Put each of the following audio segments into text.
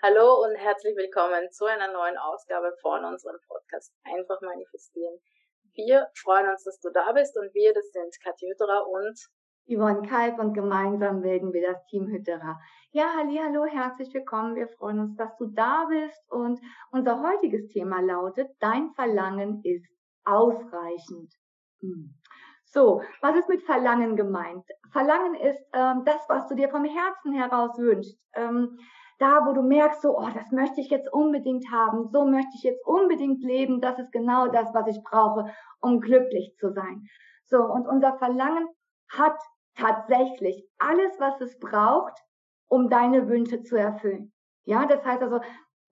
Hallo und herzlich willkommen zu einer neuen Ausgabe von unserem Podcast Einfach manifestieren. Wir freuen uns, dass du da bist und wir, das sind Katja Hütterer und Yvonne Kalb und gemeinsam bilden wir das Team Hütterer. Ja, halli, hallo, herzlich willkommen. Wir freuen uns, dass du da bist und unser heutiges Thema lautet, dein Verlangen ist ausreichend. Hm. So, was ist mit Verlangen gemeint? Verlangen ist ähm, das, was du dir vom Herzen heraus wünschst. Ähm, da, wo du merkst, so, oh, das möchte ich jetzt unbedingt haben, so möchte ich jetzt unbedingt leben, das ist genau das, was ich brauche, um glücklich zu sein. So, und unser Verlangen hat tatsächlich alles, was es braucht, um deine Wünsche zu erfüllen. Ja, das heißt also,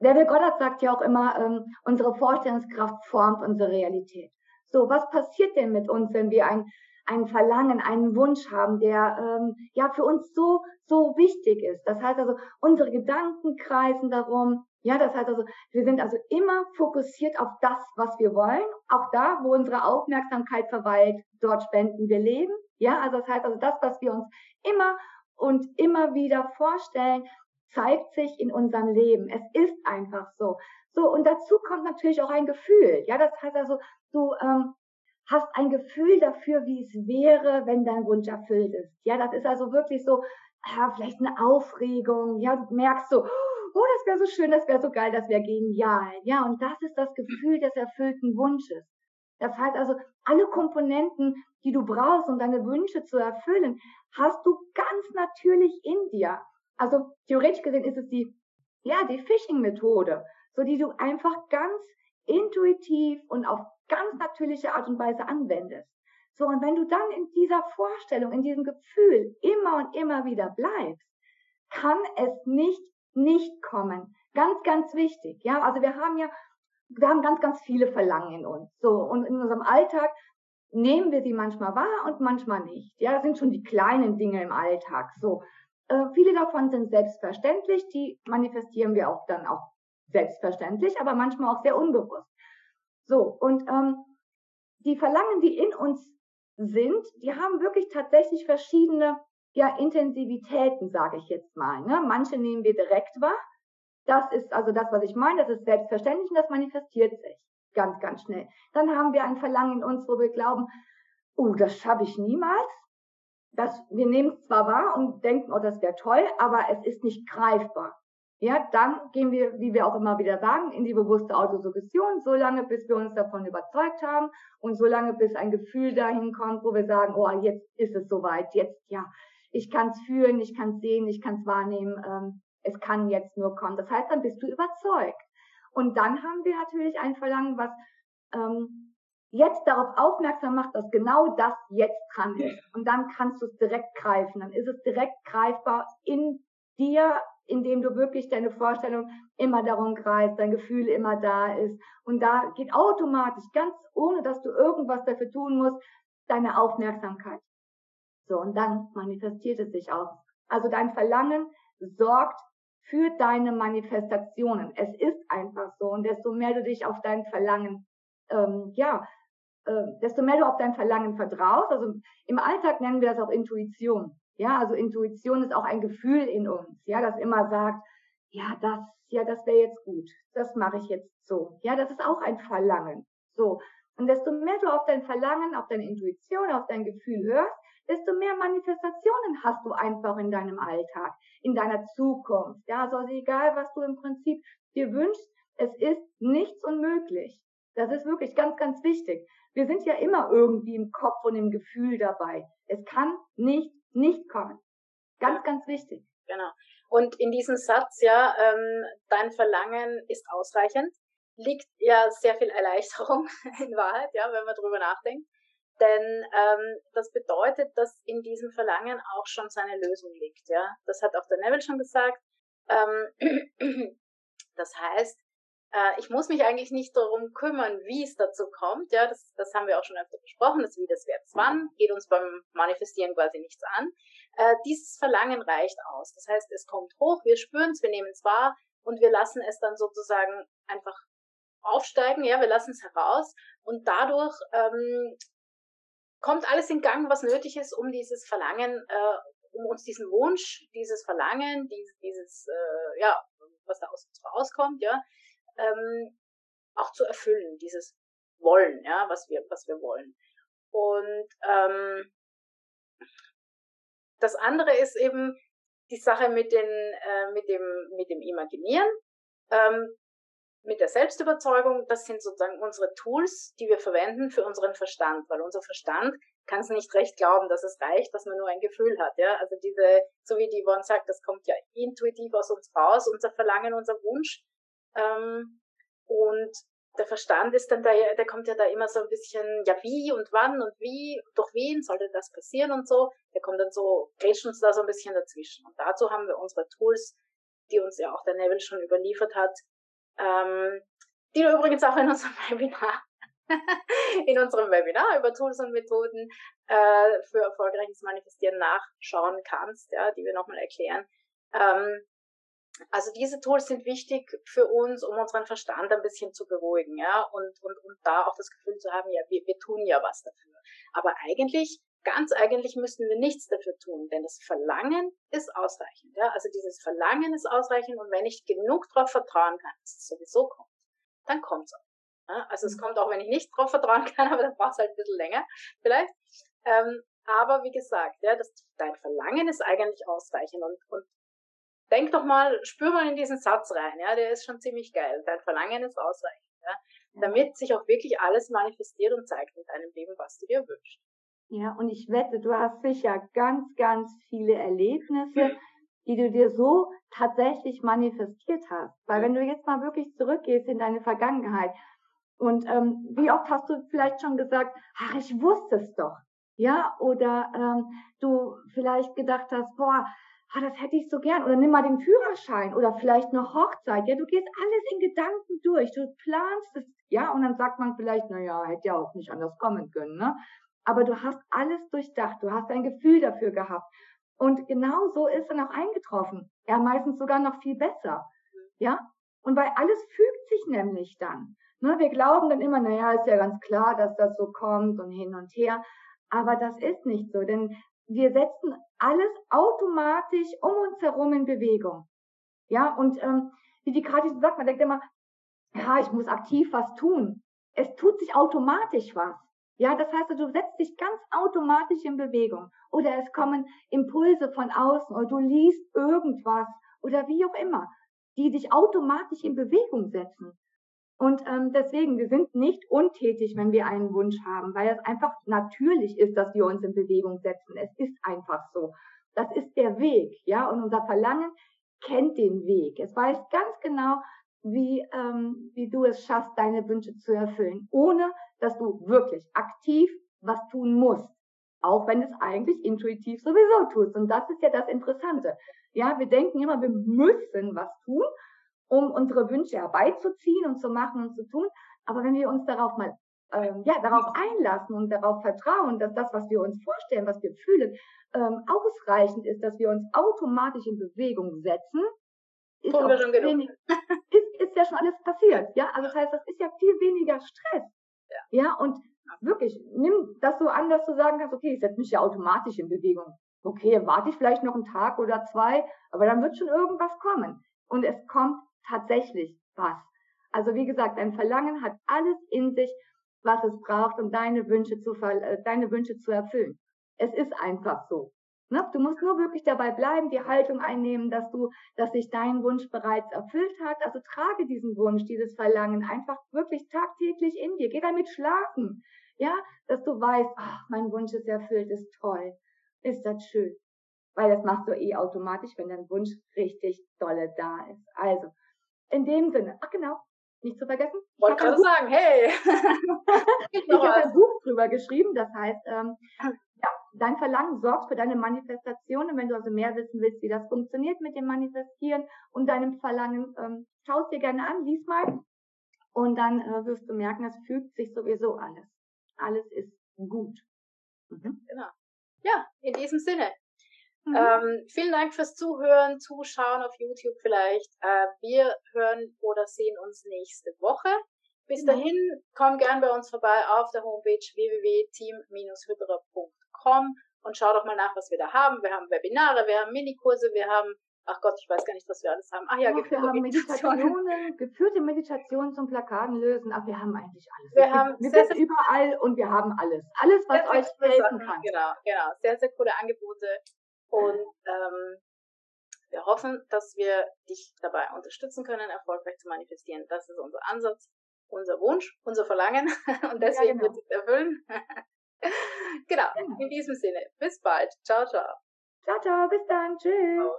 der Will Goddard sagt ja auch immer, ähm, unsere Vorstellungskraft formt unsere Realität. So, was passiert denn mit uns, wenn wir ein ein Verlangen, einen Wunsch haben, der ähm, ja für uns so so wichtig ist. Das heißt also, unsere Gedanken kreisen darum. Ja, das heißt also, wir sind also immer fokussiert auf das, was wir wollen. Auch da, wo unsere Aufmerksamkeit verweilt, dort spenden wir Leben. Ja, also das heißt also, das, was wir uns immer und immer wieder vorstellen, zeigt sich in unserem Leben. Es ist einfach so. So, und dazu kommt natürlich auch ein Gefühl. Ja, das heißt also, du ähm, hast ein Gefühl dafür, wie es wäre, wenn dein Wunsch erfüllt ist. Ja, das ist also wirklich so, ja, vielleicht eine Aufregung. Ja, du merkst so, oh, das wäre so schön, das wäre so geil, das wäre genial. Ja, und das ist das Gefühl des erfüllten Wunsches. Das heißt also, alle Komponenten, die du brauchst, um deine Wünsche zu erfüllen, hast du ganz natürlich in dir. Also theoretisch gesehen ist es die, ja, die Phishing-Methode, so die du einfach ganz intuitiv und auf ganz natürliche Art und Weise anwendest. So, und wenn du dann in dieser Vorstellung, in diesem Gefühl immer und immer wieder bleibst, kann es nicht nicht kommen. Ganz, ganz wichtig. Ja, also wir haben ja, wir haben ganz, ganz viele Verlangen in uns. So, und in unserem Alltag nehmen wir sie manchmal wahr und manchmal nicht. Ja, das sind schon die kleinen Dinge im Alltag. So, äh, viele davon sind selbstverständlich, die manifestieren wir auch dann auch selbstverständlich, aber manchmal auch sehr unbewusst. So, und ähm, die Verlangen, die in uns sind, die haben wirklich tatsächlich verschiedene ja, Intensivitäten, sage ich jetzt mal. Ne? Manche nehmen wir direkt wahr. Das ist also das, was ich meine, das ist selbstverständlich und das manifestiert sich ganz, ganz schnell. Dann haben wir ein Verlangen in uns, wo wir glauben, oh, das schaffe ich niemals. Das, wir nehmen es zwar wahr und denken, oh, das wäre toll, aber es ist nicht greifbar. Ja, dann gehen wir, wie wir auch immer wieder sagen, in die bewusste Autosuggestion, so lange, bis wir uns davon überzeugt haben und so lange, bis ein Gefühl dahin kommt, wo wir sagen, oh, jetzt ist es soweit, jetzt, ja, ich kann es fühlen, ich kann es sehen, ich kann es wahrnehmen, ähm, es kann jetzt nur kommen. Das heißt, dann bist du überzeugt. Und dann haben wir natürlich ein Verlangen, was ähm, jetzt darauf aufmerksam macht, dass genau das jetzt dran ist. Und dann kannst du es direkt greifen. Dann ist es direkt greifbar in dir, indem du wirklich deine Vorstellung immer darum kreist, dein Gefühl immer da ist. Und da geht automatisch, ganz ohne dass du irgendwas dafür tun musst, deine Aufmerksamkeit. So, und dann manifestiert es sich auch. Also dein Verlangen sorgt für deine Manifestationen. Es ist einfach so. Und desto mehr du dich auf dein Verlangen, ähm, ja, äh, desto mehr du auf dein Verlangen vertraust, also im Alltag nennen wir das auch Intuition. Ja, also Intuition ist auch ein Gefühl in uns, ja, das immer sagt, ja, das, ja, das wäre jetzt gut, das mache ich jetzt so. Ja, das ist auch ein Verlangen. So. Und desto mehr du auf dein Verlangen, auf deine Intuition, auf dein Gefühl hörst, desto mehr Manifestationen hast du einfach in deinem Alltag, in deiner Zukunft. Ja, also egal, was du im Prinzip dir wünschst, es ist nichts unmöglich. Das ist wirklich ganz, ganz wichtig. Wir sind ja immer irgendwie im Kopf und im Gefühl dabei. Es kann nicht nicht kommen. Ganz, ganz wichtig. Genau. Und in diesem Satz, ja, ähm, dein Verlangen ist ausreichend, liegt ja sehr viel Erleichterung in Wahrheit, ja, wenn man drüber nachdenkt. Denn ähm, das bedeutet, dass in diesem Verlangen auch schon seine Lösung liegt, ja. Das hat auch der Neville schon gesagt. Ähm, das heißt, äh, ich muss mich eigentlich nicht darum kümmern, wie es dazu kommt. Ja, das, das haben wir auch schon öfter besprochen. Das Wie, das, Wer, Wann geht uns beim Manifestieren quasi nichts an. Äh, dieses Verlangen reicht aus. Das heißt, es kommt hoch, wir spüren es, wir nehmen es wahr und wir lassen es dann sozusagen einfach aufsteigen. Ja, wir lassen es heraus und dadurch ähm, kommt alles in Gang, was nötig ist, um dieses Verlangen, äh, um uns diesen Wunsch, dieses Verlangen, dieses, dieses äh, ja, was da aus uns rauskommt, ja, ähm, auch zu erfüllen, dieses Wollen, ja, was wir, was wir wollen. Und ähm, das andere ist eben die Sache mit, den, äh, mit, dem, mit dem Imaginieren, ähm, mit der Selbstüberzeugung. Das sind sozusagen unsere Tools, die wir verwenden für unseren Verstand, weil unser Verstand kann es nicht recht glauben, dass es reicht, dass man nur ein Gefühl hat. Ja? Also diese, so wie die Yvonne sagt, das kommt ja intuitiv aus uns raus, unser Verlangen, unser Wunsch. Ähm, und der Verstand ist dann da, der kommt ja da immer so ein bisschen, ja wie und wann und wie, durch wen sollte das passieren und so. Der kommt dann so, grätscht uns da so ein bisschen dazwischen. Und dazu haben wir unsere Tools, die uns ja auch der Neville schon überliefert hat, ähm, die du übrigens auch in unserem Webinar, in unserem Webinar über Tools und Methoden äh, für erfolgreiches Manifestieren nachschauen kannst, ja, die wir nochmal erklären. Ähm, also diese Tools sind wichtig für uns, um unseren Verstand ein bisschen zu beruhigen, ja, und, und, und da auch das Gefühl zu haben, ja, wir, wir tun ja was dafür. Aber eigentlich, ganz eigentlich müssten wir nichts dafür tun, denn das Verlangen ist ausreichend, ja. Also dieses Verlangen ist ausreichend und wenn ich genug darauf vertrauen kann, dass es sowieso kommt, dann kommt's auch. Ja? Also es mhm. kommt auch, wenn ich nicht darauf vertrauen kann, aber dann braucht es halt ein bisschen länger, vielleicht. Ähm, aber wie gesagt, ja, das, dein Verlangen ist eigentlich ausreichend und, und denk doch mal, spür mal in diesen Satz rein, ja, der ist schon ziemlich geil. Dein Verlangen ist ausreichend, ja, damit sich auch wirklich alles manifestiert und zeigt in deinem Leben, was du dir wünschst. Ja, und ich wette, du hast sicher ganz, ganz viele Erlebnisse, die du dir so tatsächlich manifestiert hast. Weil wenn du jetzt mal wirklich zurückgehst in deine Vergangenheit und ähm, wie oft hast du vielleicht schon gesagt, ach, ich wusste es doch. Ja, oder ähm, du vielleicht gedacht hast, boah, ah, das hätte ich so gern. Oder nimm mal den Führerschein oder vielleicht noch Hochzeit. Ja, du gehst alles in Gedanken durch. Du planst es, ja, und dann sagt man vielleicht, na ja, hätte ja auch nicht anders kommen können, ne? Aber du hast alles durchdacht. Du hast ein Gefühl dafür gehabt. Und genau so ist dann auch eingetroffen. Ja, meistens sogar noch viel besser. Ja? Und weil alles fügt sich nämlich dann. Ne, wir glauben dann immer, naja, ist ja ganz klar, dass das so kommt und hin und her. Aber das ist nicht so, denn wir setzen alles automatisch um uns herum in Bewegung. Ja, und ähm, wie die Kathi so sagt, man denkt immer, ja, ich muss aktiv was tun. Es tut sich automatisch was. Ja, das heißt, du setzt dich ganz automatisch in Bewegung. Oder es kommen Impulse von außen oder du liest irgendwas oder wie auch immer, die dich automatisch in Bewegung setzen. Und ähm, deswegen, wir sind nicht untätig, wenn wir einen Wunsch haben, weil es einfach natürlich ist, dass wir uns in Bewegung setzen. Es ist einfach so. Das ist der Weg, ja. Und unser Verlangen kennt den Weg. Es weiß ganz genau, wie, ähm, wie du es schaffst, deine Wünsche zu erfüllen, ohne dass du wirklich aktiv was tun musst. Auch wenn es eigentlich intuitiv sowieso tust. Und das ist ja das Interessante. Ja, wir denken immer, wir müssen was tun um unsere Wünsche herbeizuziehen und zu machen und zu tun. Aber wenn wir uns darauf mal ähm, ja, darauf einlassen und darauf vertrauen, dass das, was wir uns vorstellen, was wir fühlen, ähm, ausreichend ist, dass wir uns automatisch in Bewegung setzen, ist, wenig, ist, ist ja schon alles passiert. Ja, also das heißt, das ist ja viel weniger Stress. Ja, ja und wirklich, nimm das so an, dass du sagen kannst, okay, ich setze mich ja automatisch in Bewegung. Okay, warte ich vielleicht noch einen Tag oder zwei, aber dann wird schon irgendwas kommen. Und es kommt tatsächlich was. Also wie gesagt, dein Verlangen hat alles in sich, was es braucht, um deine Wünsche zu, äh, deine Wünsche zu erfüllen. Es ist einfach so. Ne? Du musst nur wirklich dabei bleiben, die Haltung einnehmen, dass du, dass sich dein Wunsch bereits erfüllt hat. Also trage diesen Wunsch, dieses Verlangen einfach wirklich tagtäglich in dir. Geh damit schlafen. Ja, dass du weißt, ach, mein Wunsch ist erfüllt, ist toll. Ist das schön. Weil das machst du eh automatisch, wenn dein Wunsch richtig dolle da ist. Also, in dem Sinne, ach genau, nicht zu vergessen. Wollte gerade sagen, hey. ich habe ein Buch drüber geschrieben, das heißt, ähm, ja, dein Verlangen sorgt für deine Manifestation. Und wenn du also mehr wissen willst, wie das funktioniert mit dem Manifestieren und deinem Verlangen, ähm, schau es dir gerne an, lies mal. Und dann äh, wirst du merken, es fügt sich sowieso alles. Alles ist gut. Mhm. Genau. Ja, in diesem Sinne. Mhm. Ähm, vielen Dank fürs Zuhören, Zuschauen auf YouTube vielleicht. Äh, wir hören oder sehen uns nächste Woche. Bis mhm. dahin, komm gern bei uns vorbei auf der Homepage www.team-hydra.com und schau doch mal nach, was wir da haben. Wir haben Webinare, wir haben Minikurse, wir haben ach Gott, ich weiß gar nicht, was wir alles haben. Ach ja, Ach, wir haben Meditationen, geführte Meditationen zum Plakaten lösen. Ach, wir haben eigentlich alles. Wir, haben wir sind überall und wir haben alles. Alles, was euch helfen kann. Genau, genau. Sehr, sehr coole Angebote. Und ähm, wir hoffen, dass wir dich dabei unterstützen können, erfolgreich zu manifestieren. Das ist unser Ansatz, unser Wunsch, unser Verlangen. Und deswegen ja, genau. wird es erfüllen. genau. In diesem Sinne, bis bald. Ciao, ciao. Ciao, ciao. Bis dann. Tschüss. Ciao.